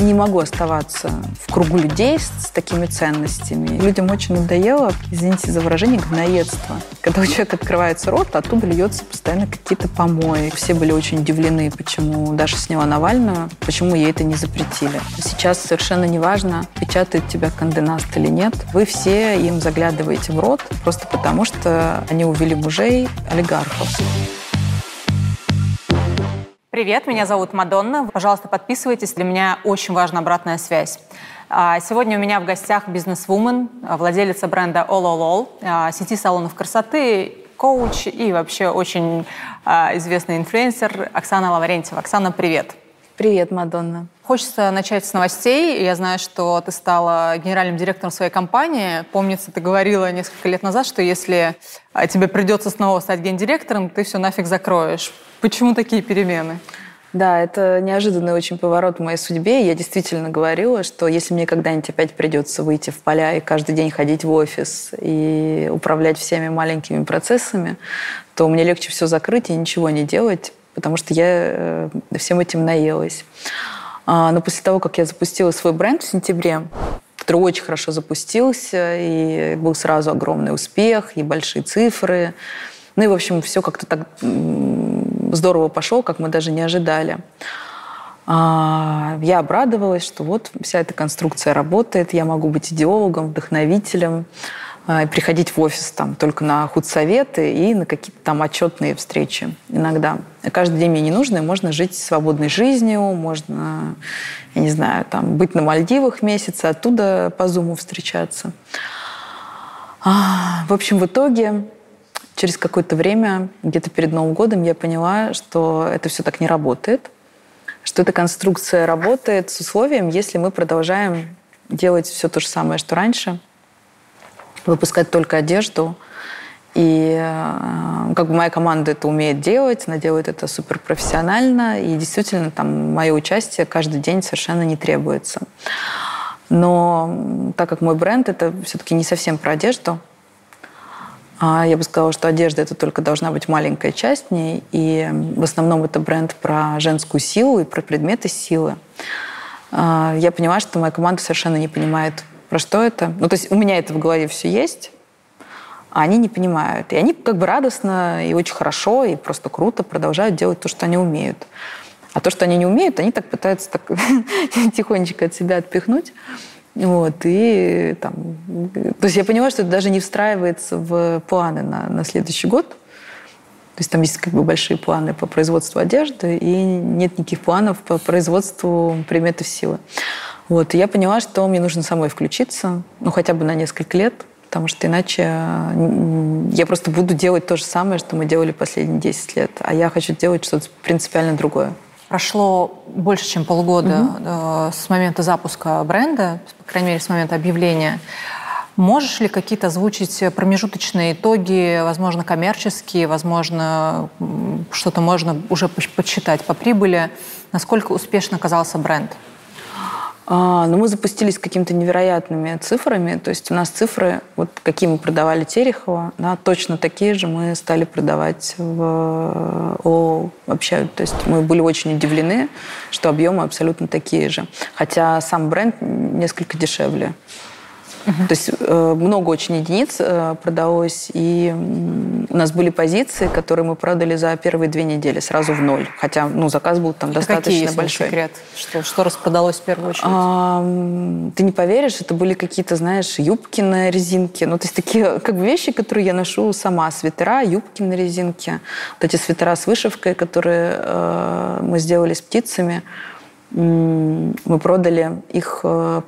не могу оставаться в кругу людей с, с такими ценностями. Людям очень надоело, извините за выражение, гноедство. Когда у человека открывается рот, оттуда льется постоянно какие-то помои. Все были очень удивлены, почему Даша сняла Навального, почему ей это не запретили. Сейчас совершенно неважно, печатает тебя Канденаст или нет. Вы все им заглядываете в рот просто потому, что они увели мужей олигархов. Привет, меня зовут Мадонна. Пожалуйста, подписывайтесь. Для меня очень важна обратная связь. А, сегодня у меня в гостях бизнес-вумен, владелица бренда All All, сети салонов красоты, коуч и вообще очень а, известный инфлюенсер Оксана Лаврентьева. Оксана, привет. Привет, Мадонна. Хочется начать с новостей. Я знаю, что ты стала генеральным директором своей компании. Помнится, ты говорила несколько лет назад, что если а, тебе придется снова стать гендиректором, ты все нафиг закроешь. Почему такие перемены? Да, это неожиданный очень поворот в моей судьбе. Я действительно говорила, что если мне когда-нибудь опять придется выйти в поля и каждый день ходить в офис и управлять всеми маленькими процессами, то мне легче все закрыть и ничего не делать, потому что я э, всем этим наелась. А, но после того, как я запустила свой бренд в сентябре, который очень хорошо запустился, и был сразу огромный успех, и большие цифры, ну и, в общем, все как-то так здорово пошло, как мы даже не ожидали. А, я обрадовалась, что вот вся эта конструкция работает, я могу быть идеологом, вдохновителем, а, приходить в офис там только на худсоветы и на какие-то там отчетные встречи иногда. Каждый день мне не нужно, и можно жить свободной жизнью, можно, я не знаю, там, быть на Мальдивах месяц, оттуда по Зуму встречаться. А, в общем, в итоге через какое-то время, где-то перед Новым годом, я поняла, что это все так не работает, что эта конструкция работает с условием, если мы продолжаем делать все то же самое, что раньше – выпускать только одежду. И э, как бы моя команда это умеет делать, она делает это супер профессионально, и действительно там мое участие каждый день совершенно не требуется. Но так как мой бренд это все-таки не совсем про одежду, а я бы сказала, что одежда это только должна быть маленькая часть ней, и в основном это бренд про женскую силу и про предметы силы. А, я поняла, что моя команда совершенно не понимает про что это. Ну, то есть у меня это в голове все есть, а они не понимают. И они как бы радостно и очень хорошо, и просто круто продолжают делать то, что они умеют. А то, что они не умеют, они так пытаются так тихонечко от себя отпихнуть. Вот, и там... То есть я понимаю, что это даже не встраивается в планы на, на следующий год. То есть там есть как бы большие планы по производству одежды, и нет никаких планов по производству предметов силы. Вот, и я поняла, что мне нужно самой включиться, ну, хотя бы на несколько лет, потому что иначе я просто буду делать то же самое, что мы делали последние 10 лет, а я хочу делать что-то принципиально другое. Прошло больше, чем полгода угу. с момента запуска бренда, по крайней мере, с момента объявления. Можешь ли какие-то озвучить промежуточные итоги, возможно, коммерческие, возможно, что-то можно уже подсчитать по прибыли? Насколько успешно оказался бренд? А, но мы запустились какими-то невероятными цифрами. То есть у нас цифры, вот какие мы продавали Терехова, да, точно такие же мы стали продавать в ООО вообще. То есть мы были очень удивлены, что объемы абсолютно такие же. Хотя сам бренд несколько дешевле. То есть э, много очень единиц э, продалось, и у нас были позиции, которые мы продали за первые две недели сразу в ноль. Хотя ну, заказ был там достаточно какие, большой. секрет? Что, что распродалось в первую очередь? А, ты не поверишь, это были какие-то, знаешь, юбки на резинке. Ну, то есть такие как бы вещи, которые я ношу сама. Свитера, юбки на резинке. Вот эти свитера с вышивкой, которые э, мы сделали с птицами, мы продали их э,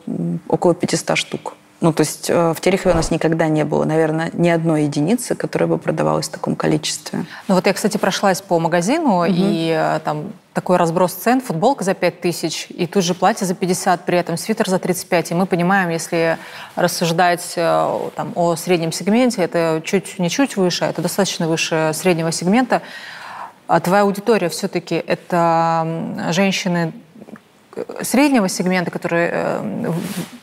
около 500 штук. Ну, то есть э, в Терехове у нас никогда не было, наверное, ни одной единицы, которая бы продавалась в таком количестве. Ну вот я, кстати, прошлась по магазину, угу. и э, там такой разброс цен, футболка за 5 тысяч, и тут же платье за 50, при этом свитер за 35. И мы понимаем, если рассуждать э, там, о среднем сегменте, это чуть не чуть выше, а это достаточно выше среднего сегмента. А твоя аудитория все-таки это женщины среднего сегмента, которые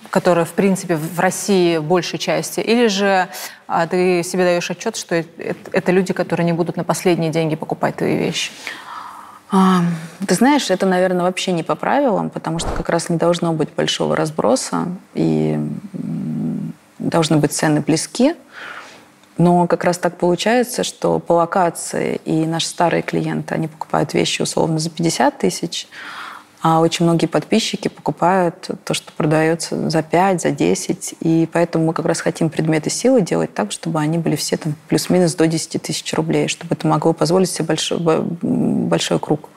которая, в принципе, в России в большей части, или же а, ты себе даешь отчет, что это, это люди, которые не будут на последние деньги покупать твои вещи? А, ты знаешь, это, наверное, вообще не по правилам, потому что как раз не должно быть большого разброса, и должны быть цены близки. Но как раз так получается, что по локации и наши старые клиенты, они покупают вещи условно за 50 тысяч, а очень многие подписчики покупают то, что продается за 5, за 10. И поэтому мы как раз хотим предметы силы делать так, чтобы они были все там плюс-минус до 10 тысяч рублей, чтобы это могло позволить себе большой, большой круг.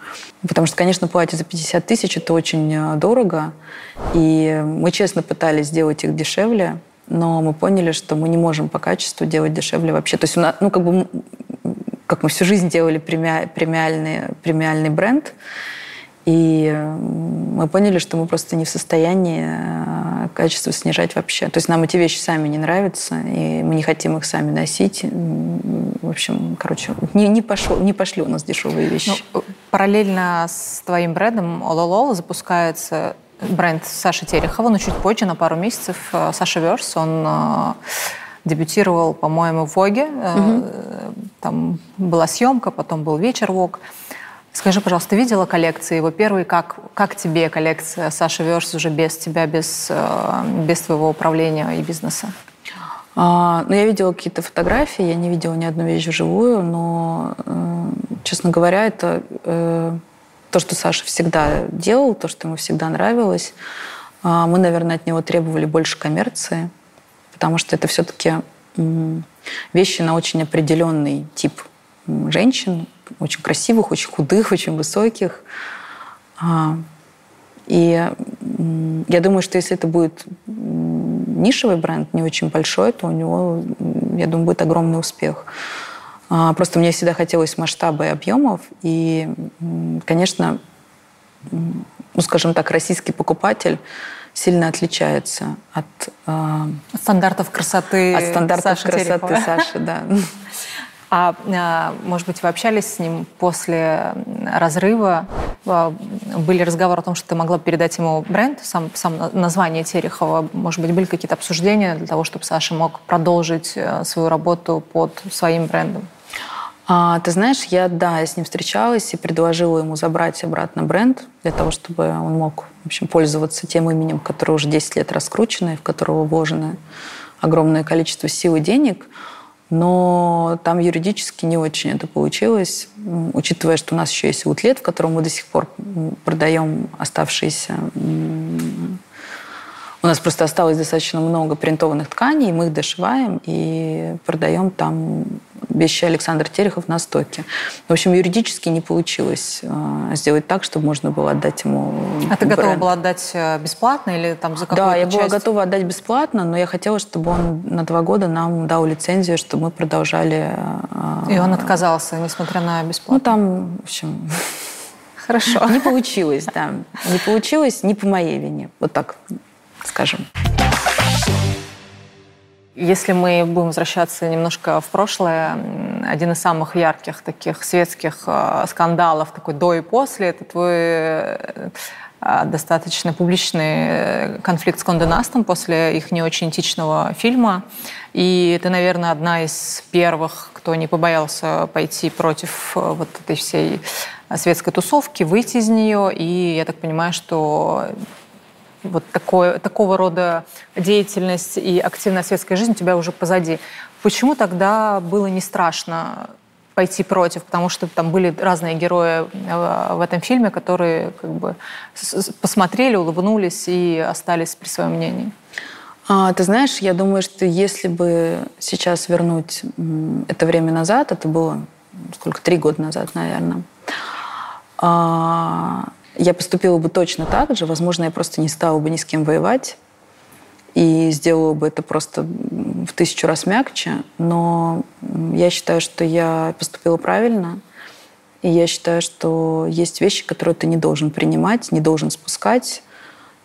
Потому что, конечно, платье за 50 тысяч – это очень э, дорого. И мы честно пытались сделать их дешевле, но мы поняли, что мы не можем по качеству делать дешевле вообще. То есть у нас, ну, как бы, как мы всю жизнь делали премиальный, премиальный бренд, и мы поняли, что мы просто не в состоянии э, качество снижать вообще. То есть нам эти вещи сами не нравятся, и мы не хотим их сами носить. В общем, короче, не, не, пошло, не пошли у нас дешевые вещи. Ну, параллельно с твоим брендом Ололол запускается бренд Саши Терехова, но чуть позже, на пару месяцев, э, Саша Верс, он дебютировал, по-моему, в Воге. Угу. Там была съемка, потом был вечер Вог. Скажи, пожалуйста, ты видела коллекции его первые? Как, как тебе коллекция Саша Верс уже без тебя, без, без твоего управления и бизнеса? А, ну, я видела какие-то фотографии, я не видела ни одну вещь вживую, но, честно говоря, это то, что Саша всегда делал, то, что ему всегда нравилось. А, мы, наверное, от него требовали больше коммерции, потому что это все-таки вещи на очень определенный тип женщин, очень красивых, очень худых, очень высоких. А, и я думаю, что если это будет нишевый бренд, не очень большой, то у него, я думаю, будет огромный успех. А, просто мне всегда хотелось масштаба и объемов. И, конечно, ну, скажем так, российский покупатель сильно отличается от, э, от стандартов красоты от стандартов Саши красоты Терехова. Саши, да. А, а, может быть, вы общались с ним после разрыва? Были разговоры о том, что ты могла передать ему бренд, сам, сам название Терехова? Может быть, были какие-то обсуждения для того, чтобы Саша мог продолжить э, свою работу под своим брендом? А, ты знаешь, я, да, я с ним встречалась и предложила ему забрать обратно бренд для того, чтобы он мог, в общем, пользоваться тем именем, которое уже 10 лет раскручено, и в которого вложено огромное количество сил и денег. Но там юридически не очень это получилось, учитывая, что у нас еще есть утлет, в котором мы до сих пор продаем оставшиеся у нас просто осталось достаточно много принтованных тканей, мы их дошиваем и продаем там вещи Александр Терехов на стоке. В общем, юридически не получилось э, сделать так, чтобы можно было отдать ему А ты готова была отдать э, бесплатно или там за какую-то Да, я часть? была готова отдать бесплатно, но я хотела, чтобы он на два года нам дал лицензию, чтобы мы продолжали... Э, и он отказался, несмотря на бесплатно? Ну, там, в общем... Хорошо. Не получилось, да. Не получилось не по моей вине. Вот так скажем. Если мы будем возвращаться немножко в прошлое, один из самых ярких таких светских э, скандалов, такой до и после, это твой э, достаточно публичный э, конфликт с Кондо после их не очень этичного фильма. И ты, наверное, одна из первых, кто не побоялся пойти против вот этой всей светской тусовки, выйти из нее. И я так понимаю, что вот такое, такого рода деятельность и активная светская жизнь у тебя уже позади. Почему тогда было не страшно пойти против, потому что там были разные герои э, в этом фильме, которые как бы посмотрели, улыбнулись и остались при своем мнении. А, ты знаешь, я думаю, что если бы сейчас вернуть это время назад, это было сколько, три года назад, наверное, а, я поступила бы точно так же. Возможно, я просто не стала бы ни с кем воевать и сделала бы это просто в тысячу раз мягче. Но я считаю, что я поступила правильно. И я считаю, что есть вещи, которые ты не должен принимать, не должен спускать.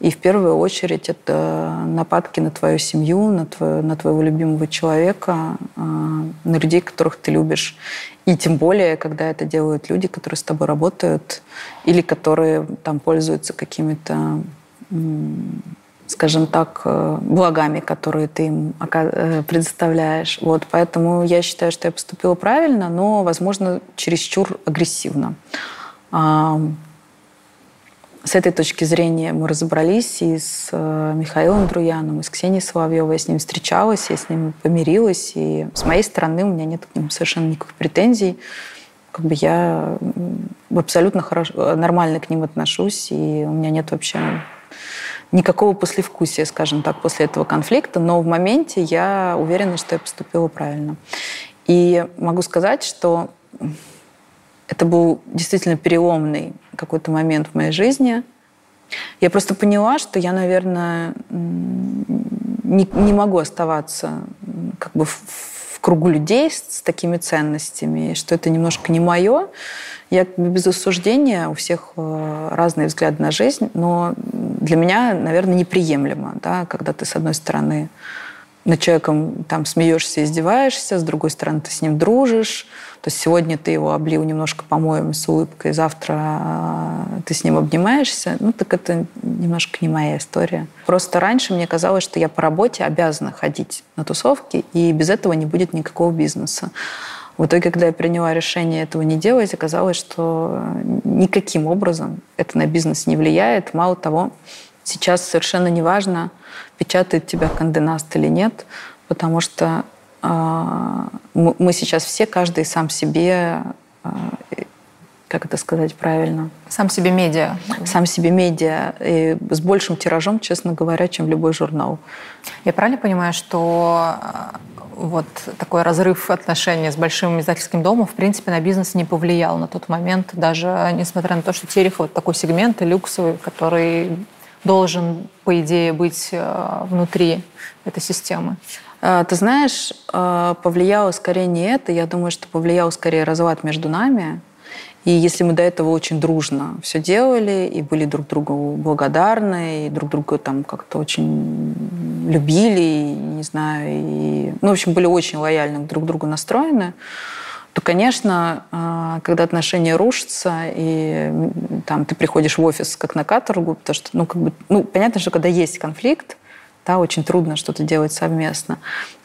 И в первую очередь это нападки на твою семью, на, твою, на твоего любимого человека, а, на людей, которых ты любишь. И тем более, когда это делают люди, которые с тобой работают или которые там пользуются какими-то, скажем так, э, благами, которые ты им э, предоставляешь. Вот, поэтому я считаю, что я поступила правильно, но, возможно, чересчур агрессивно. С этой точки зрения мы разобрались и с э, Михаилом Друяном, и с Ксенией Соловьевой. Я с ним встречалась, я с ним помирилась. И с моей стороны у меня нет к ним совершенно никаких претензий. Как бы я абсолютно хорошо, нормально к ним отношусь, и у меня нет вообще никакого послевкусия, скажем так, после этого конфликта. Но в моменте я уверена, что я поступила правильно. И могу сказать, что это был действительно переломный какой-то момент в моей жизни. Я просто поняла, что я, наверное, не, не могу оставаться как бы в, в кругу людей с, с такими ценностями, что это немножко не мое. Я без осуждения, у всех э, разные взгляды на жизнь, но для меня, наверное, неприемлемо, да, когда ты, с одной стороны, над человеком там смеешься, издеваешься, с другой стороны, ты с ним дружишь, то есть сегодня ты его облил немножко помоем с улыбкой, завтра а, ты с ним обнимаешься. Ну, так это немножко не моя история. Просто раньше мне казалось, что я по работе обязана ходить на тусовки, и без этого не будет никакого бизнеса. В итоге, когда я приняла решение этого не делать, оказалось, что никаким образом это на бизнес не влияет. Мало того, сейчас совершенно неважно, печатает тебя Канденаст или нет, потому что а, мы сейчас все, каждый сам себе, а, как это сказать правильно? Сам себе медиа. Сам себе медиа. И с большим тиражом, честно говоря, чем любой журнал. Я правильно понимаю, что а, вот такой разрыв отношений с большим издательским домом, в принципе, на бизнес не повлиял на тот момент, даже несмотря на то, что Терехов такой сегмент люксовый, который должен, по идее, быть внутри этой системы. А, ты знаешь, а, повлияло скорее не это, я думаю, что повлиял скорее разлад между нами. И если мы до этого очень дружно все делали и были друг другу благодарны, и друг друга там как-то очень любили, и, не знаю, и, ну, в общем, были очень лояльно друг к другу настроены, то, конечно, а, когда отношения рушатся, и там ты приходишь в офис как на каторгу, потому что, ну, как бы, ну, понятно, что когда есть конфликт, да, очень трудно что-то делать совместно.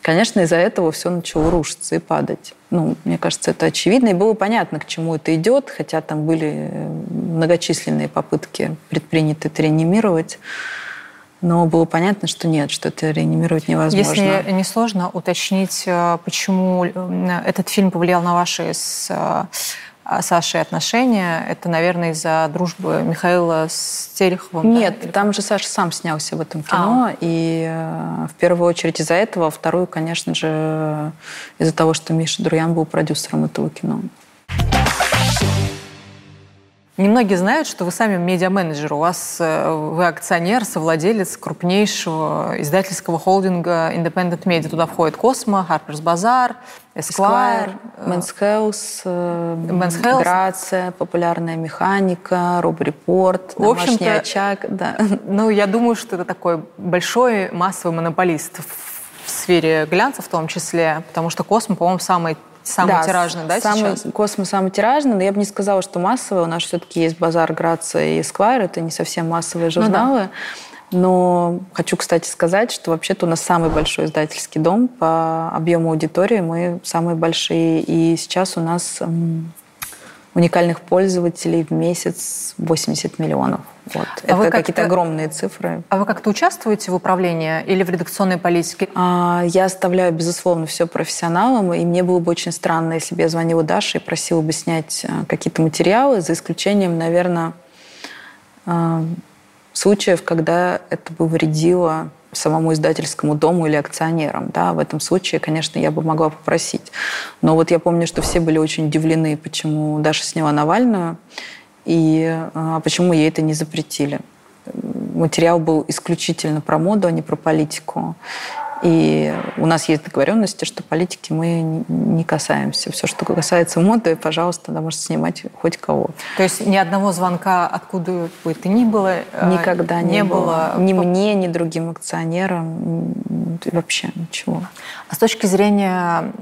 Конечно, из-за этого все начало рушиться и падать. Ну, мне кажется, это очевидно, и было понятно, к чему это идет, хотя там были многочисленные попытки предприняты это реанимировать. Но было понятно, что нет, что это реанимировать невозможно. Если не сложно уточнить, э, почему э, этот фильм повлиял на ваши с э, Сашей отношения, это, наверное, из-за дружбы Михаила с Тереховым? Нет, да? там же Саша сам снялся в этом кино, а. и в первую очередь из-за этого, а вторую, конечно же, из-за того, что Миша Друян был продюсером этого кино. Немногие знают, что вы сами медиа-менеджер. У вас э, вы акционер, совладелец крупнейшего издательского холдинга Independent Media. Туда входит Космо, Harper's Bazaar, Esquire, Men's Health, Men's Health. Грация, популярная механика, Роб Репорт, домашний очаг. Да. Ну, я думаю, что это такой большой массовый монополист в сфере глянца в том числе, потому что Космо, по-моему, самый Самый да, тиражный, да, самый, сейчас? Космос самый тиражный, но я бы не сказала, что массовый. У нас все-таки есть Базар, Грация и Эсквайр. Это не совсем массовые журналы. Ну, да. Но хочу, кстати, сказать, что вообще-то у нас самый большой издательский дом по объему аудитории. Мы самые большие. И сейчас у нас уникальных пользователей в месяц 80 миллионов. Вот. А Это какие-то огромные цифры. А вы как-то участвуете в управлении или в редакционной политике? А, я оставляю, безусловно, все профессионалам, и мне было бы очень странно, если бы я звонила Даше и просила бы снять а, какие-то материалы, за исключением, наверное, а, случаев, когда это бы вредило самому издательскому дому или акционерам. Да, в этом случае, конечно, я бы могла попросить. Но вот я помню, что все были очень удивлены, почему Даша сняла Навальную, и а, почему ей это не запретили. Материал был исключительно про моду, а не про политику. И у нас есть договоренности, что политики мы не касаемся. Все, что касается моды, пожалуйста, да, можете снимать хоть кого. То есть ни одного звонка, откуда бы это ни было, э, никогда не, не было. было. Ни мне, ни другим акционерам, вообще ничего. А с точки зрения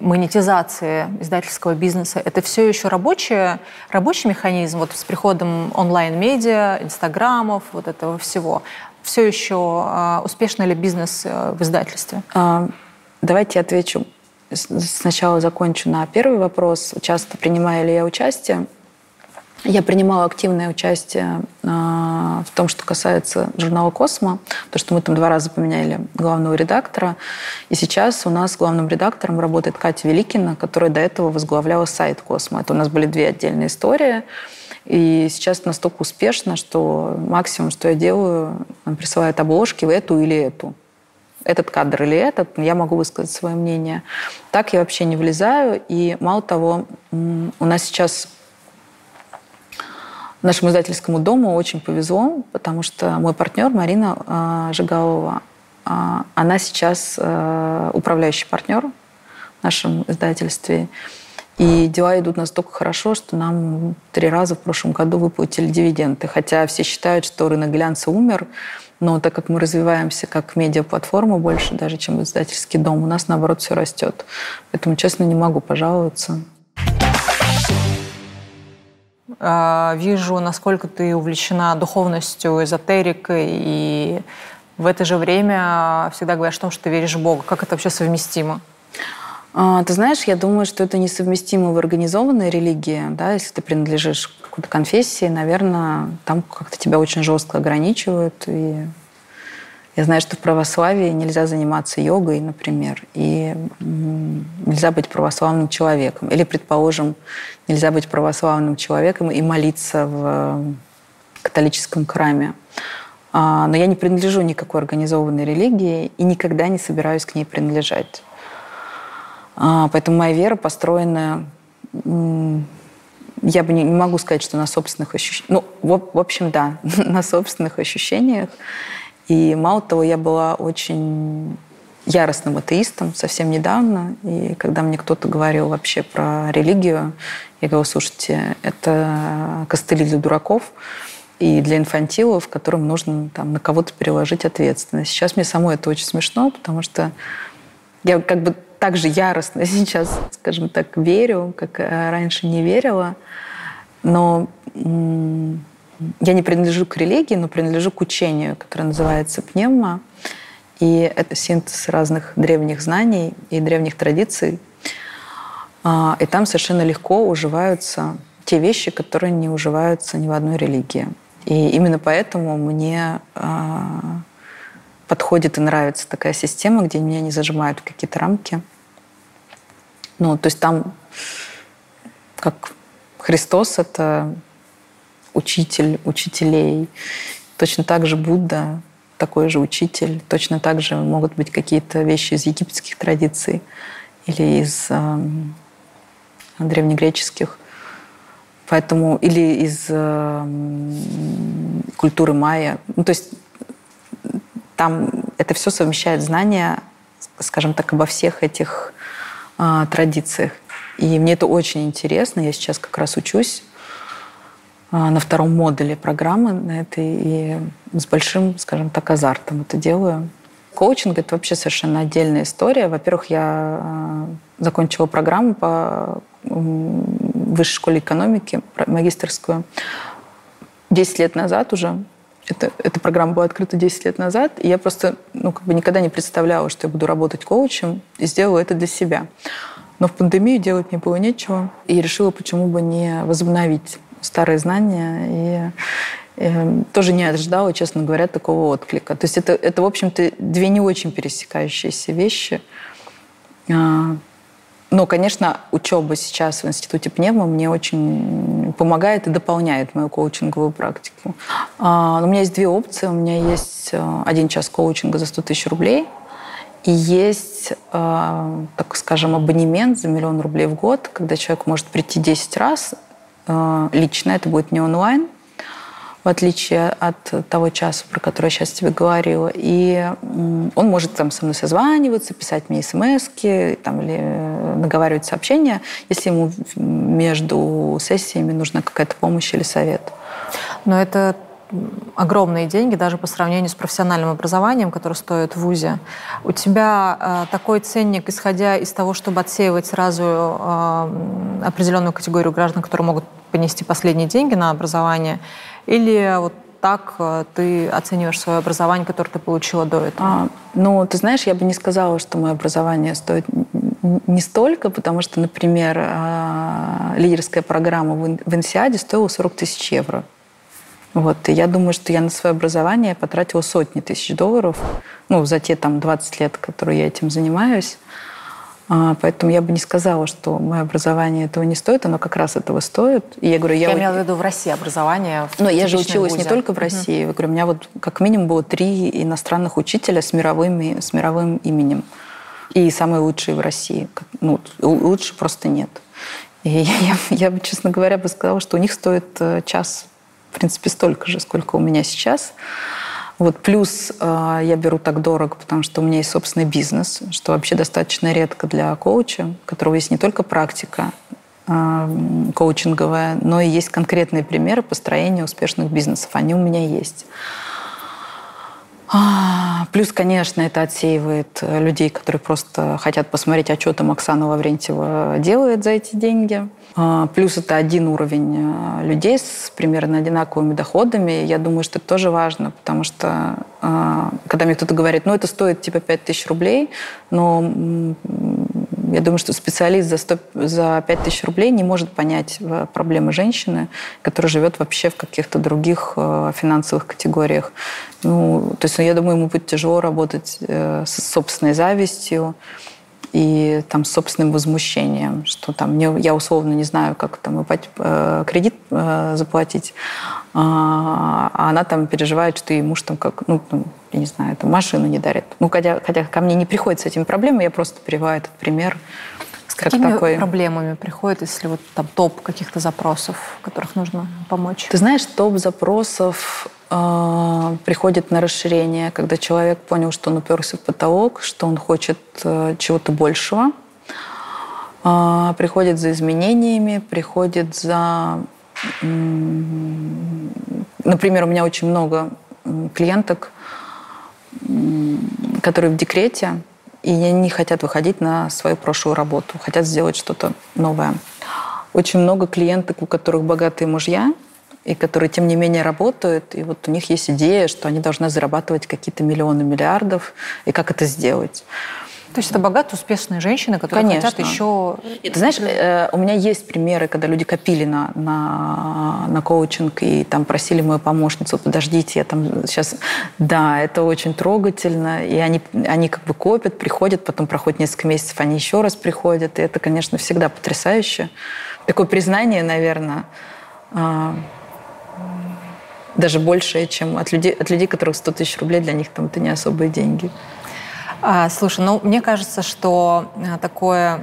монетизации издательского бизнеса, это все еще рабочий, рабочий механизм вот с приходом онлайн-медиа, инстаграмов, вот этого всего? Все еще а, успешно ли бизнес э, в издательстве? А, давайте отвечу. Сначала закончу на первый вопрос. Часто принимаю ли я участие? Я принимала активное участие э, в том, что касается журнала «Космо», то, что мы там два раза поменяли главного редактора. И сейчас у нас главным редактором работает Катя Великина, которая до этого возглавляла сайт «Космо». Это у нас были две отдельные истории. И сейчас настолько успешно, что максимум, что я делаю, присылают обложки в эту или эту этот кадр или этот, я могу высказать свое мнение. Так я вообще не влезаю. И мало того, у нас сейчас нашему издательскому дому очень повезло, потому что мой партнер Марина э, Жигалова, э, она сейчас э, управляющий партнер в нашем издательстве. И дела идут настолько хорошо, что нам три раза в прошлом году выплатили дивиденды. Хотя все считают, что рынок глянца умер, но так как мы развиваемся как медиаплатформа больше даже, чем издательский дом, у нас, наоборот, все растет. Поэтому, честно, не могу пожаловаться. А, вижу, насколько ты увлечена духовностью, эзотерикой, и в это же время всегда говоришь о том, что ты веришь в Бога. Как это вообще совместимо? А, ты знаешь, я думаю, что это несовместимо в организованной религии. Да? Если ты принадлежишь какой-то конфессии, наверное, там как-то тебя очень жестко ограничивают. И я знаю, что в православии нельзя заниматься йогой, например, и нельзя быть православным человеком. Или, предположим, нельзя быть православным человеком и молиться в католическом храме. А, но я не принадлежу никакой организованной религии и никогда не собираюсь к ней принадлежать. А, поэтому моя вера построена я бы не, могу сказать, что на собственных ощущениях. Ну, в, в общем, да, на собственных ощущениях. И мало того, я была очень яростным атеистом совсем недавно. И когда мне кто-то говорил вообще про религию, я говорила, слушайте, это костыли для дураков и для инфантилов, которым нужно там, на кого-то переложить ответственность. Сейчас мне самой это очень смешно, потому что я как бы так же яростно сейчас, скажем так, верю, как раньше не верила. Но я не принадлежу к религии, но принадлежу к учению, которое называется пневма. И это синтез разных древних знаний и древних традиций. А, и там совершенно легко уживаются те вещи, которые не уживаются ни в одной религии. И именно поэтому мне а, подходит и нравится такая система, где меня не зажимают в какие-то рамки. Ну, то есть там как Христос — это учитель учителей. Точно так же Будда такой же учитель. Точно так же могут быть какие-то вещи из египетских традиций или из э, древнегреческих. Поэтому или из э, культуры майя. Ну, то есть там это все совмещает знания, скажем так, обо всех этих э, традициях. И мне это очень интересно. Я сейчас как раз учусь а, на втором модуле программы на этой и с большим, скажем так, азартом это делаю. Коучинг — это вообще совершенно отдельная история. Во-первых, я а, закончила программу по высшей школе экономики, магистрскую, 10 лет назад уже. Это, эта программа была открыта 10 лет назад, и я просто ну, как бы никогда не представляла, что я буду работать коучем, и сделала это для себя. Но в пандемию делать мне было нечего, и решила, почему бы не возобновить старые знания и, и тоже не ожидала, честно говоря, такого отклика. То есть это, это в общем-то, две не очень пересекающиеся вещи. Но, конечно, учеба сейчас в Институте пневмо мне очень помогает и дополняет мою коучинговую практику. А, у меня есть две опции. У меня есть э, один час коучинга за 100 тысяч рублей – и есть, э, так скажем, абонемент за миллион рублей в год, когда человек может прийти 10 раз Э, лично, это будет не онлайн, в отличие от того часа, про который я сейчас тебе говорила. И он может там со мной созваниваться, писать мне смс там, или э, наговаривать сообщения, если ему между сессиями нужна какая-то помощь или совет. Но это огромные деньги даже по сравнению с профессиональным образованием, которое стоит в ВУЗе. У тебя э, такой ценник, исходя из того, чтобы отсеивать сразу э, определенную категорию граждан, которые могут понести последние деньги на образование, или вот так э, ты оцениваешь свое образование, которое ты получила до этого? А, ну, ты знаешь, я бы не сказала, что мое образование стоит не столько, потому что, например, а, лидерская программа в Инсиаде стоила 40 тысяч евро. Вот. И я думаю, что я на свое образование потратила сотни тысяч долларов, ну, за те там 20 лет, которые я этим занимаюсь. А, поэтому я бы не сказала, что мое образование этого не стоит, оно как раз этого стоит. И я говорю, я, я имела в виду в России образование. Но я же училась вузе. не только в России. Угу. Я говорю, у меня вот как минимум было три иностранных учителя с, мировыми, с мировым именем. И самые лучшие в России. Ну, лучше просто нет. И я, я, я бы, честно говоря, бы сказала, что у них стоит э, час, в принципе, столько же, сколько у меня сейчас. Вот плюс э, я беру так дорого, потому что у меня есть собственный бизнес, что вообще достаточно редко для коуча, у которого есть не только практика э, коучинговая, но и есть конкретные примеры построения успешных бизнесов. Они у меня есть. А, плюс, конечно, это отсеивает людей, которые просто хотят посмотреть, а что там Оксана Лаврентьева делает за эти деньги. А, плюс это один уровень а, людей с примерно одинаковыми доходами. Я думаю, что это тоже важно, потому что когда мне кто-то говорит, ну это стоит типа 5000 рублей, но я думаю, что специалист за, 100, за 5000 рублей не может понять проблемы женщины, которая живет вообще в каких-то других финансовых категориях. Ну, то есть я думаю, ему будет тяжело работать э, с собственной завистью, и там собственным возмущением, что там я условно не знаю, как там э, кредит э, заплатить, а, а она там переживает, что ей муж там как, ну, там, я не знаю, там машину не дарит. Ну, хотя, хотя ко мне не приходит с этими проблемами, я просто прививаю этот пример. С какими такой... проблемами приходит, если вот там топ каких-то запросов, которых нужно помочь? Ты знаешь, топ запросов э, приходит на расширение, когда человек понял, что он уперся в потолок, что он хочет э, чего-то большего, э, приходит за изменениями, приходит за... Например, у меня очень много клиенток, которые в декрете, и не хотят выходить на свою прошлую работу, хотят сделать что-то новое. Очень много клиенток, у которых богатые мужья, и которые, тем не менее, работают, и вот у них есть идея, что они должны зарабатывать какие-то миллионы, миллиардов, и как это сделать. То есть это богатые, успешные женщины, которые Конечно. хотят еще... Ты знаешь, э, у меня есть примеры, когда люди копили на, на, на коучинг и там просили мою помощницу, подождите, я там сейчас... Да, это очень трогательно, и они, они как бы копят, приходят, потом проходит несколько месяцев, они еще раз приходят, и это, конечно, всегда потрясающе. Такое признание, наверное, а, даже большее, чем от людей, от людей, которых 100 тысяч рублей, для них там это не особые деньги. А, слушай, ну мне кажется, что э, такое,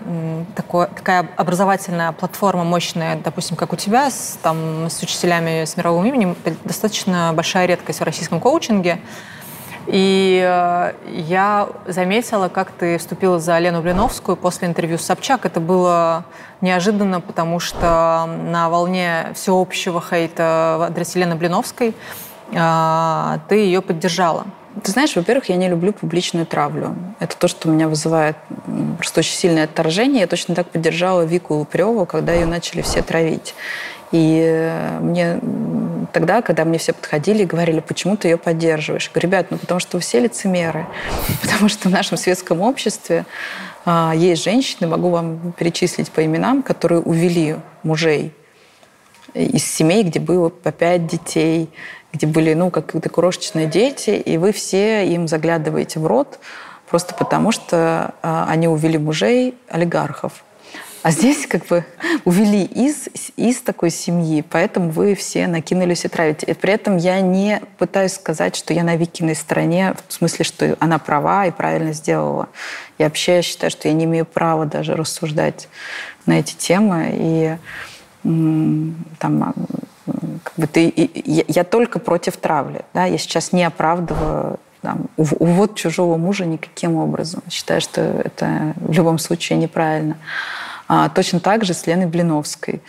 такое, такая образовательная платформа мощная, допустим, как у тебя, с, там, с учителями с мировым именем, это достаточно большая редкость в российском коучинге. И э, я заметила, как ты вступила за Лену Блиновскую после интервью с Собчак. Это было неожиданно, потому что на волне всеобщего хейта в адрес Лены Блиновской э, ты ее поддержала. Ты знаешь, во-первых, я не люблю публичную травлю. Это то, что меня вызывает просто очень сильное отторжение. Я точно так поддержала Вику Лупреву, когда ее начали все травить. И э, мне тогда, когда мне все подходили и говорили, почему ты ее поддерживаешь? Я говорю, ребят, ну потому что вы все лицемеры. Потому что в нашем светском обществе а, есть женщины, могу вам перечислить по именам, которые увели мужей из семей, где было по пять детей, где были, ну, какие-то крошечные дети, и вы все им заглядываете в рот просто потому, что а, они увели мужей олигархов. А здесь как бы увели из, из такой семьи, поэтому вы все накинулись и травите. И при этом я не пытаюсь сказать, что я на Викиной стороне, в смысле, что она права и правильно сделала. Я вообще считаю, что я не имею права даже рассуждать на эти темы. И там как бы ты, я, я только против травли. Да? Я сейчас не оправдываю там, увод чужого мужа никаким образом. Считаю, что это в любом случае неправильно. А, точно так же с Леной Блиновской.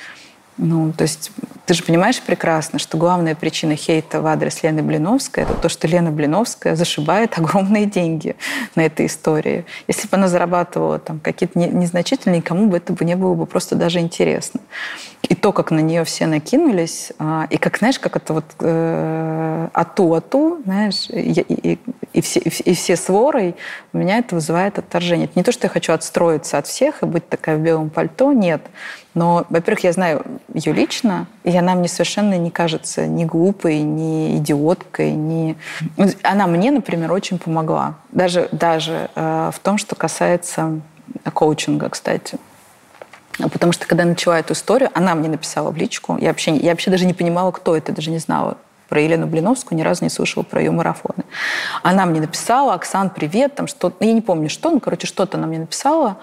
Ну, то есть ты же понимаешь прекрасно, что главная причина хейта в адрес Лены Блиновской – это то, что Лена Блиновская зашибает огромные деньги на этой истории. Если бы она зарабатывала там какие-то незначительные, никому бы это бы не было бы просто даже интересно. И то, как на нее все накинулись, а, и как, знаешь, как это вот э, ату-ату, знаешь, и, и, и, все, и все сворой, у меня это вызывает отторжение. Это не то, что я хочу отстроиться от всех и быть такая в белом пальто, нет. Но, во-первых, я знаю ее лично, и она мне совершенно не кажется ни глупой, ни идиоткой, ни... Она мне, например, очень помогла. Даже, даже э, в том, что касается коучинга, кстати. Потому что когда я начала эту историю, она мне написала в личку. Я вообще, я вообще даже не понимала, кто это, даже не знала про Елену Блиновскую, ни разу не слышала про ее марафоны. Она мне написала, Оксан, привет, там что я не помню что, ну, короче, что-то она мне написала.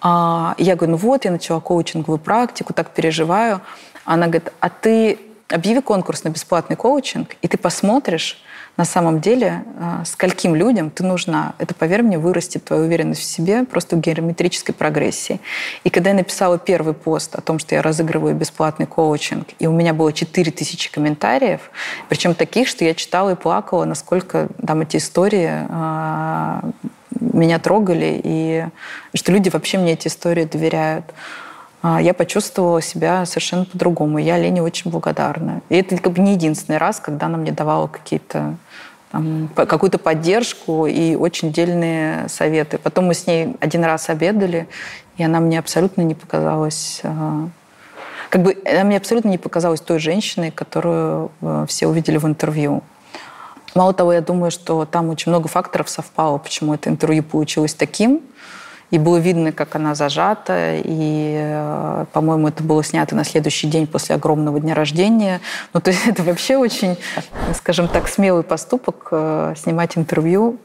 А, я говорю, ну вот, я начала коучинговую практику, так переживаю. Она говорит, а ты объяви конкурс на бесплатный коучинг, и ты посмотришь, на самом деле, а, скольким людям ты нужна. Это, поверь мне, вырастет твою уверенность в себе просто в геометрической прогрессии. И когда я написала первый пост о том, что я разыгрываю бесплатный коучинг, и у меня было 4000 комментариев, причем таких, что я читала и плакала, насколько там эти истории а, меня трогали, и что люди вообще мне эти истории доверяют. А, я почувствовала себя совершенно по-другому. Я Лене очень благодарна. И это как бы не единственный раз, когда она мне давала какие-то какую-то поддержку и очень дельные советы. Потом мы с ней один раз обедали, и она мне абсолютно не показалась а, как бы она мне абсолютно не показалась той женщиной, которую а, все увидели в интервью. Мало того, я думаю, что там очень много факторов совпало, почему это интервью получилось таким. И было видно, как она зажата. И, э, по-моему, это было снято на следующий день после огромного дня рождения. Ну, то есть это вообще очень, скажем так, смелый поступок э, снимать интервью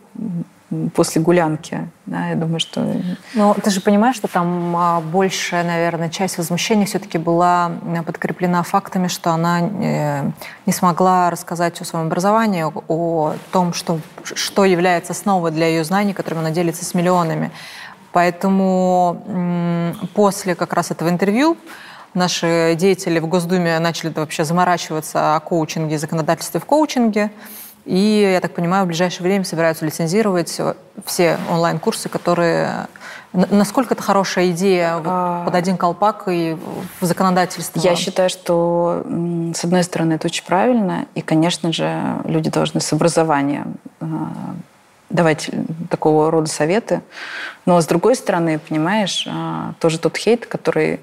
после гулянки. Да, я думаю, что... Ну, ты же понимаешь, что там а, большая, наверное, часть возмущения все-таки была подкреплена фактами, что она э, не смогла рассказать о своем образовании, о том, что, что является основой для ее знаний, которыми она делится с миллионами. Поэтому после как раз этого интервью наши деятели в Госдуме начали вообще заморачиваться о коучинге, законодательстве в коучинге. И, я так понимаю, в ближайшее время собираются лицензировать все онлайн-курсы, которые... Насколько это хорошая идея вот, а... под один колпак и в законодательство? Я считаю, что, с одной стороны, это очень правильно, и, конечно же, люди должны с образованием а, давать такого рода советы. Но, с другой стороны, понимаешь, тоже тот хейт, который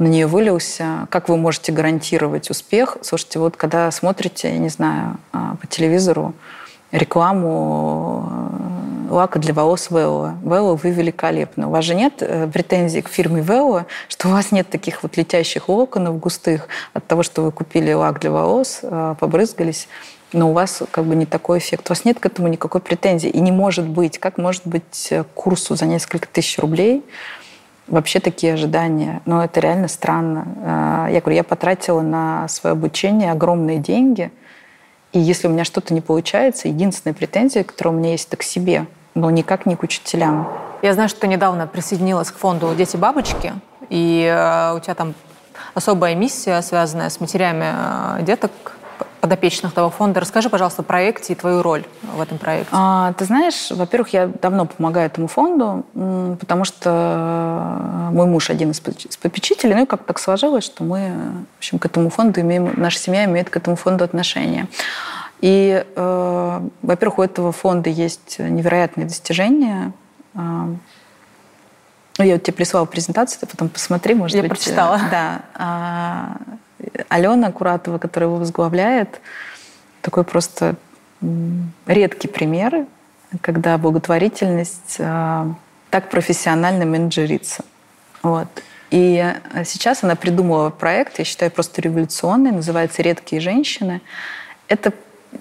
на нее вылился. Как вы можете гарантировать успех? Слушайте, вот когда смотрите, я не знаю, а, по телевизору рекламу э, лака для волос Велла. Велла, вы великолепны. У вас же нет э, претензий к фирме Велла, что у вас нет таких вот летящих локонов густых от того, что вы купили лак для волос, э, побрызгались, но у вас как бы не такой эффект. У вас нет к этому никакой претензии. И не может быть, как может быть курсу за несколько тысяч рублей вообще такие ожидания. Но это реально странно. А, я говорю, я потратила на свое обучение огромные деньги, и если у меня что-то не получается, единственная претензия, которая у меня есть, это к себе, но никак не к учителям. Я знаю, что ты недавно присоединилась к фонду «Дети-бабочки», и э, у тебя там особая миссия, связанная с матерями э, деток, подопечных того фонда. Расскажи, пожалуйста, о проекте и твою роль в этом проекте. А, ты знаешь, во-первых, я давно помогаю этому фонду, потому что мой муж один из попечителей, ну и как так сложилось, что мы, в общем, к этому фонду имеем, наша семья имеет к этому фонду отношение. И, э, во-первых, у этого фонда есть невероятные достижения. Э, я вот тебе прислала презентацию, ты потом посмотри, может я быть. Я прочитала. Э, да. А, Алена Куратова, которая его возглавляет, такой просто редкий пример, когда благотворительность э, так профессионально менеджерится. Вот. И сейчас она придумала проект, я считаю, просто революционный, называется «Редкие женщины». Это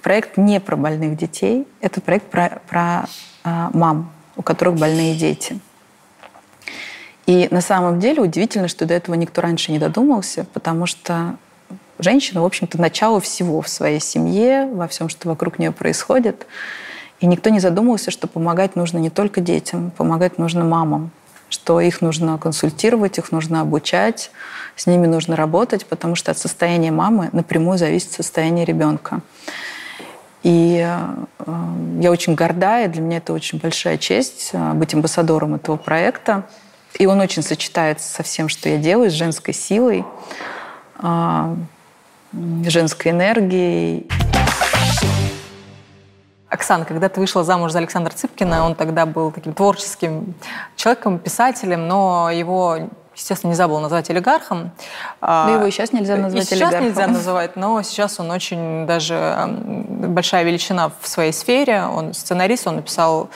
проект не про больных детей, это проект про, про э, мам, у которых больные дети. И на самом деле удивительно, что до этого никто раньше не додумался, потому что женщина, в общем-то, начало всего в своей семье, во всем, что вокруг нее происходит. И никто не задумывался, что помогать нужно не только детям, помогать нужно мамам. что их нужно консультировать, их нужно обучать, с ними нужно работать, потому что от состояния мамы напрямую зависит состояние ребенка. И э, я очень горда, и для меня это очень большая честь э, быть амбассадором этого проекта. И он очень сочетается со всем, что я делаю, с женской силой, э, женской энергией. Оксана, когда ты вышла замуж за Александра Цыпкина, он тогда был таким творческим человеком, писателем, но его, естественно, нельзя было назвать олигархом. Но ну, его и сейчас нельзя назвать и сейчас олигархом. нельзя называть, но сейчас он очень даже большая величина в своей сфере. Он сценарист, он написал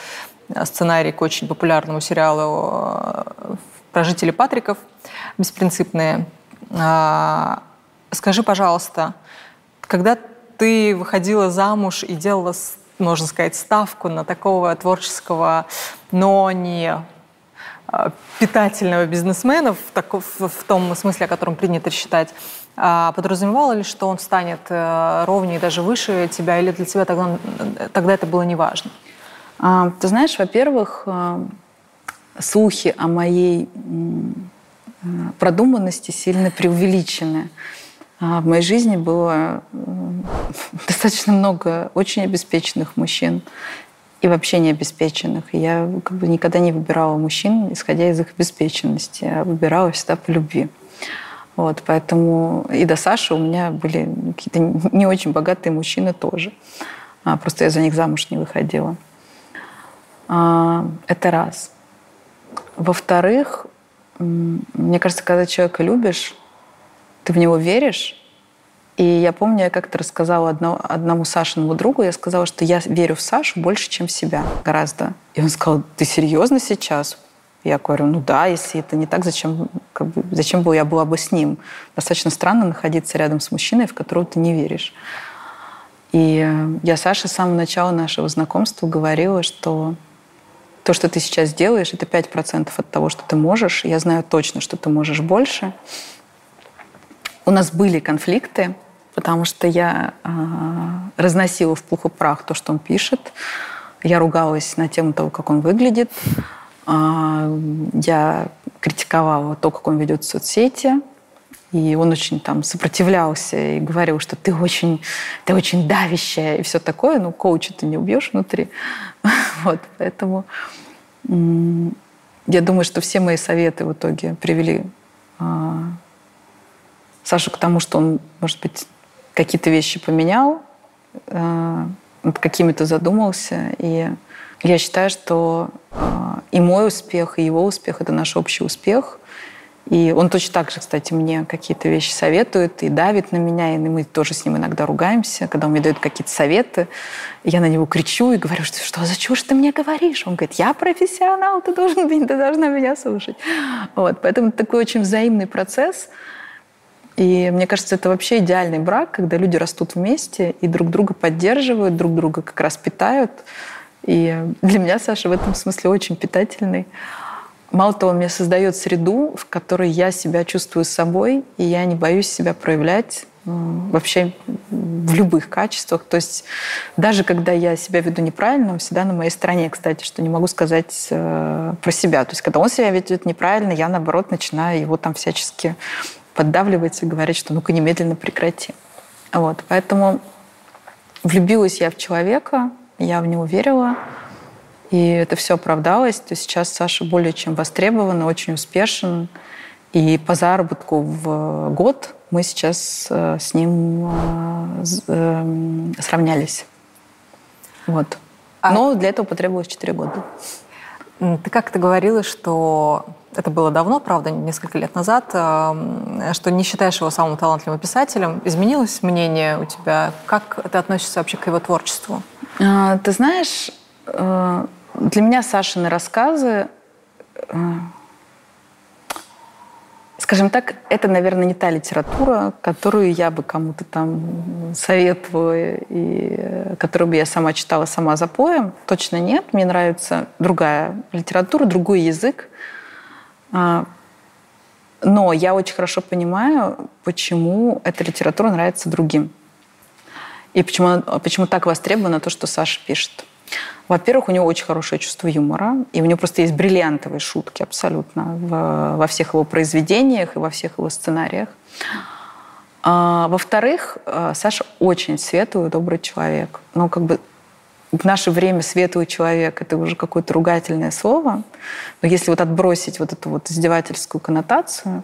сценарий к очень популярному сериалу э, про жителей Патриков «Беспринципные». А, скажи, пожалуйста, когда ты выходила замуж и делала можно сказать, ставку на такого творческого, но не а, питательного бизнесмена в, таком, в том смысле, о котором принято считать, а подразумевало ли, что он станет э, ровнее, даже выше тебя, или для тебя тогда, тогда это было неважно? А, ты знаешь, во-первых, э, слухи о моей продуманности сильно преувеличены. А в моей жизни было достаточно много очень обеспеченных мужчин и вообще необеспеченных. И я как бы никогда не выбирала мужчин, исходя из их обеспеченности, а выбирала всегда по любви. Вот, поэтому и до Саши у меня были какие-то не очень богатые мужчины тоже. А, просто я за них замуж не выходила. А, это раз. Во-вторых, мне кажется, когда человека любишь, ты в него веришь. И я помню, я как-то рассказала одно, одному Сашиному другу, я сказала, что я верю в Сашу больше, чем в себя гораздо. И он сказал, ты серьезно сейчас? Я говорю, ну да, если это не так, зачем, как бы, зачем бы я была бы с ним? Достаточно странно находиться рядом с мужчиной, в которого ты не веришь. И я Саше с самого начала нашего знакомства говорила, что то, что ты сейчас делаешь, это 5% от того, что ты можешь. Я знаю точно, что ты можешь больше. У нас были конфликты, потому что я э, разносила в пух и прах то, что он пишет. Я ругалась на тему того, как он выглядит. Э, я критиковала то, как он ведет соцсети. И он очень там сопротивлялся и говорил, что ты очень, ты очень давящая и все такое. Ну, коуча ты не убьешь внутри. вот, поэтому я думаю, что все мои советы в итоге привели а, Сашу к тому, что он, может быть, какие-то вещи поменял, э, над какими-то задумался. И я считаю, что э, и мой успех, и его успех — это наш общий успех. И он точно так же, кстати, мне какие-то вещи советует и давит на меня, и мы тоже с ним иногда ругаемся, когда он мне дает какие-то советы. Я на него кричу и говорю, что, что за чушь ты мне говоришь? Он говорит, я профессионал, ты должен ты должна меня слушать. Вот, поэтому такой очень взаимный процесс — и мне кажется, это вообще идеальный брак, когда люди растут вместе и друг друга поддерживают, друг друга как раз питают. И для меня Саша в этом смысле очень питательный. Мало того, мне создает среду, в которой я себя чувствую собой, и я не боюсь себя проявлять вообще в любых качествах. То есть даже когда я себя веду неправильно, он всегда на моей стороне, кстати, что не могу сказать э, про себя. То есть когда он себя ведет неправильно, я, наоборот, начинаю его там всячески поддавливать и говорить, что ну-ка немедленно прекрати. Вот, поэтому влюбилась я в человека, я в него верила, и это все оправдалось. То есть сейчас Саша более чем востребован, очень успешен. И по заработку в год мы сейчас э, с ним э, эм, сравнялись. Вот. А Но для этого потребовалось 4 года. Ты как-то говорила, что это было давно, правда, несколько лет назад, что не считаешь его самым талантливым писателем. Изменилось мнение у тебя? Как ты относишься вообще к его творчеству? А, ты знаешь, э, для меня Сашины рассказы э, Скажем так, это, наверное, не та литература, которую я бы кому-то там советовала, и э, которую бы я сама читала сама за поем. Точно нет. Мне нравится другая литература, другой язык. А, но я очень хорошо понимаю, почему эта литература нравится другим. И почему, почему так востребовано то, что Саша пишет. Во-первых, у него очень хорошее чувство юмора, и у него просто есть бриллиантовые шутки абсолютно во всех его произведениях и во всех его сценариях. А, во-вторых, э, Саша очень светлый, добрый человек. Ну, как бы в наше время светлый человек – это уже какое-то ругательное слово. Но если вот отбросить вот эту вот издевательскую коннотацию,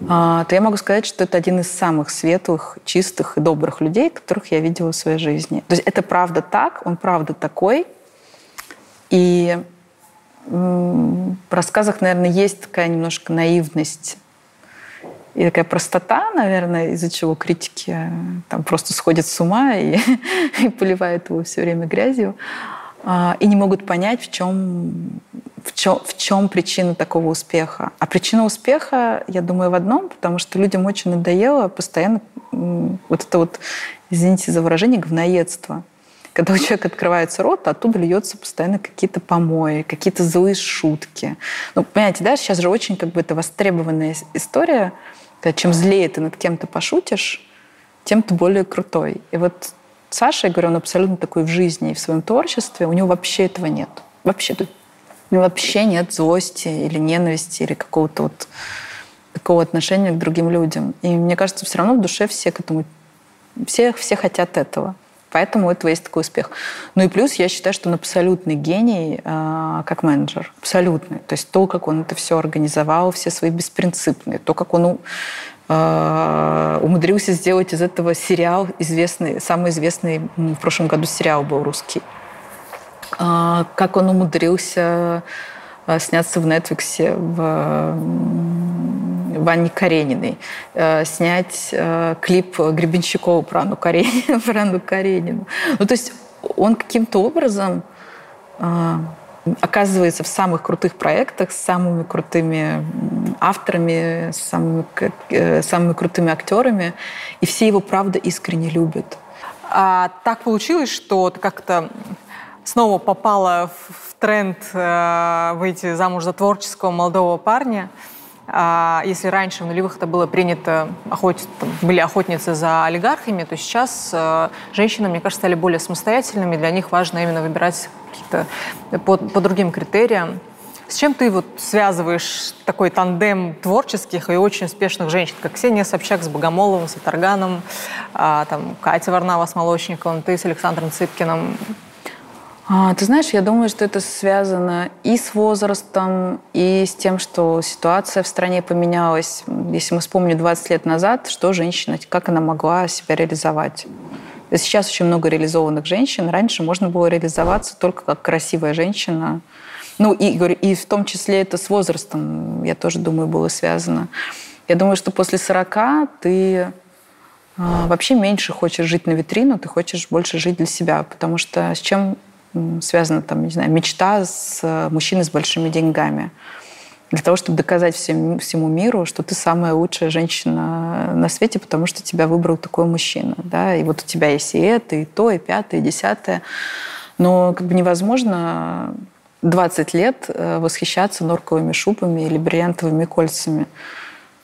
то я могу сказать, что это один из самых светлых, чистых и добрых людей, которых я видела в своей жизни. То есть это правда так, он правда такой. И в рассказах, наверное, есть такая немножко наивность и такая простота, наверное, из-за чего критики э, там просто сходят с ума и, и поливают его все время грязью. А, и не могут понять, в чем, в, чем, в чем причина такого успеха. А причина успеха, я думаю, в одном, потому что людям очень надоело постоянно вот это вот, извините за выражение, говноедство. Когда у человека открывается рот, оттуда льется постоянно какие-то помои, какие-то злые шутки. Ну, понимаете, да, сейчас же очень как бы это востребованная история, чем злее ты над кем-то пошутишь, тем ты более крутой. И вот Саша, я говорю, он абсолютно такой в жизни и в своем творчестве, у него вообще этого нет. Вообще. У вообще нет злости или ненависти, или какого-то вот такого отношения к другим людям. И мне кажется, все равно в душе все к этому, все, все хотят этого. Поэтому у этого есть такой успех. Ну и плюс я считаю, что он абсолютный гений э, как менеджер. Абсолютный. То есть то, как он это все организовал, все свои беспринципные, то, как он э, умудрился сделать из этого сериал известный, самый известный в прошлом году сериал был русский. Э, как он умудрился э, сняться в Netflix в Ванне Карениной, снять клип Гребенщикова про Каренину. Про Анну Каренину. Ну, то есть он каким-то образом оказывается в самых крутых проектах с самыми крутыми авторами, с самыми, самыми крутыми актерами, и все его, правда, искренне любят. А так получилось, что как-то снова попала в тренд выйти замуж за творческого молодого парня – а если раньше в нулевых это было принято, охотить, там, были охотницы за олигархами, то сейчас э, женщины, мне кажется, стали более самостоятельными. Для них важно именно выбирать какие-то по, по другим критериям. С чем ты вот связываешь такой тандем творческих и очень успешных женщин, как Ксения Собчак с Богомоловым, с Атарганом, а, там, Катя Варнава с Молочниковым, ты с Александром Цыпкиным? А, ты знаешь, я думаю, что это связано и с возрастом, и с тем, что ситуация в стране поменялась. Если мы вспомним 20 лет назад, что женщина, как она могла себя реализовать. Сейчас очень много реализованных женщин. Раньше можно было реализоваться только как красивая женщина. Ну, и, и в том числе это с возрастом, я тоже думаю, было связано. Я думаю, что после 40 ты а, вообще меньше хочешь жить на витрину, ты хочешь больше жить для себя. Потому что с чем связана там, не знаю, мечта с э, мужчиной с большими деньгами. Для того, чтобы доказать всем, всему миру, что ты самая лучшая женщина на свете, потому что тебя выбрал такой мужчина. Да? И вот у тебя есть и это, и то, и пятое, и десятое. Но как бы невозможно 20 лет э, восхищаться норковыми шубами или бриллиантовыми кольцами.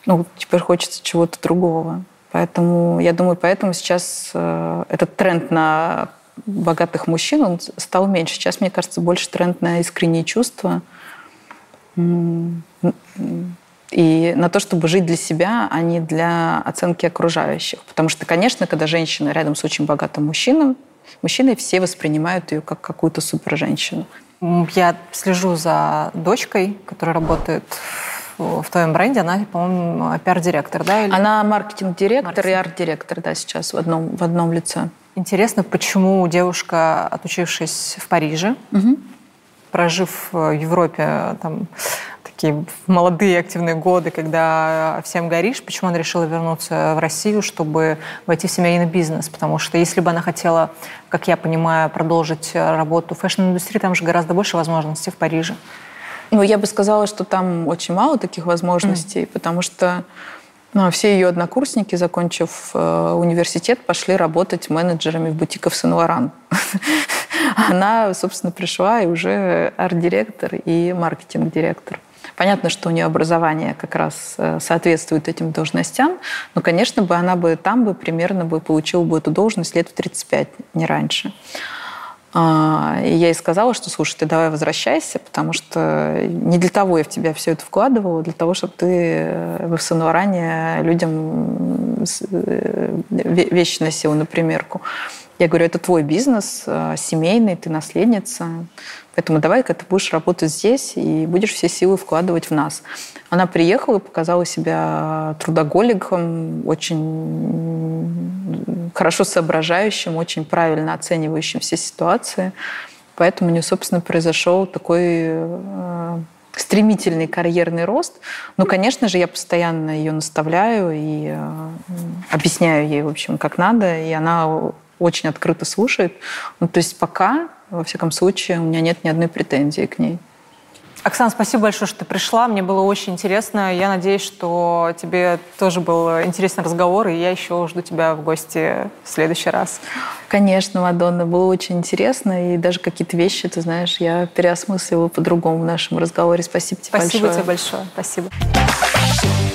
Ну, теперь хочется чего-то другого. Поэтому, я думаю, поэтому сейчас э, этот тренд на богатых мужчин, он стал меньше. Сейчас, мне кажется, больше тренд на искренние чувства и на то, чтобы жить для себя, а не для оценки окружающих. Потому что, конечно, когда женщина рядом с очень богатым мужчиной, мужчиной все воспринимают ее как какую-то супер-женщину. Я слежу за дочкой, которая работает в твоем бренде. Она, по-моему, пиар-директор, да? Или... Она маркетинг-директор Маркетинг. и арт-директор, да, сейчас в одном, в одном лице. Интересно, почему девушка, отучившись в Париже, угу. Прожив в Европе там, такие молодые активные годы, когда всем горишь, почему она решила вернуться в Россию, чтобы войти в семейный бизнес? Потому что если бы она хотела, как я понимаю, продолжить работу в fashion-индустрии, там же гораздо больше возможностей в Париже. Ну, я бы сказала, что там очень мало таких возможностей, mm. потому что ну, а все ее однокурсники, закончив э, университет, пошли работать менеджерами в бутиках Сен-Лоран. Она, собственно, пришла и уже арт-директор и маркетинг-директор. Понятно, что у нее образование как раз э, соответствует этим должностям, но, конечно, бы она бы там бы примерно бы получила бы эту должность лет в 35, не раньше. А, и я ей сказала, что, слушай, ты давай возвращайся, потому что не для того я в тебя все это вкладывала, для того, чтобы ты э, в Санваране людям э, вещи носила на примерку. Я говорю, это твой бизнес, э, семейный, ты наследница, поэтому давай-ка ты будешь работать здесь и будешь все силы вкладывать в нас. Она приехала, показала себя трудоголиком, очень хорошо соображающим, очень правильно оценивающим все ситуации. Поэтому у нее, собственно, произошел такой э, стремительный карьерный рост. Но, конечно же, я постоянно ее наставляю и э, объясняю ей, в общем, как надо, и она очень открыто слушает. Ну, то есть пока, во всяком случае, у меня нет ни одной претензии к ней. Оксана, спасибо большое, что ты пришла. Мне было очень интересно. Я надеюсь, что тебе тоже был интересный разговор, и я еще жду тебя в гости в следующий раз. Конечно, Мадонна, было очень интересно, и даже какие-то вещи, ты знаешь, я переосмысливала по-другому в нашем разговоре. Спасибо тебе спасибо большое. Спасибо тебе большое. Спасибо.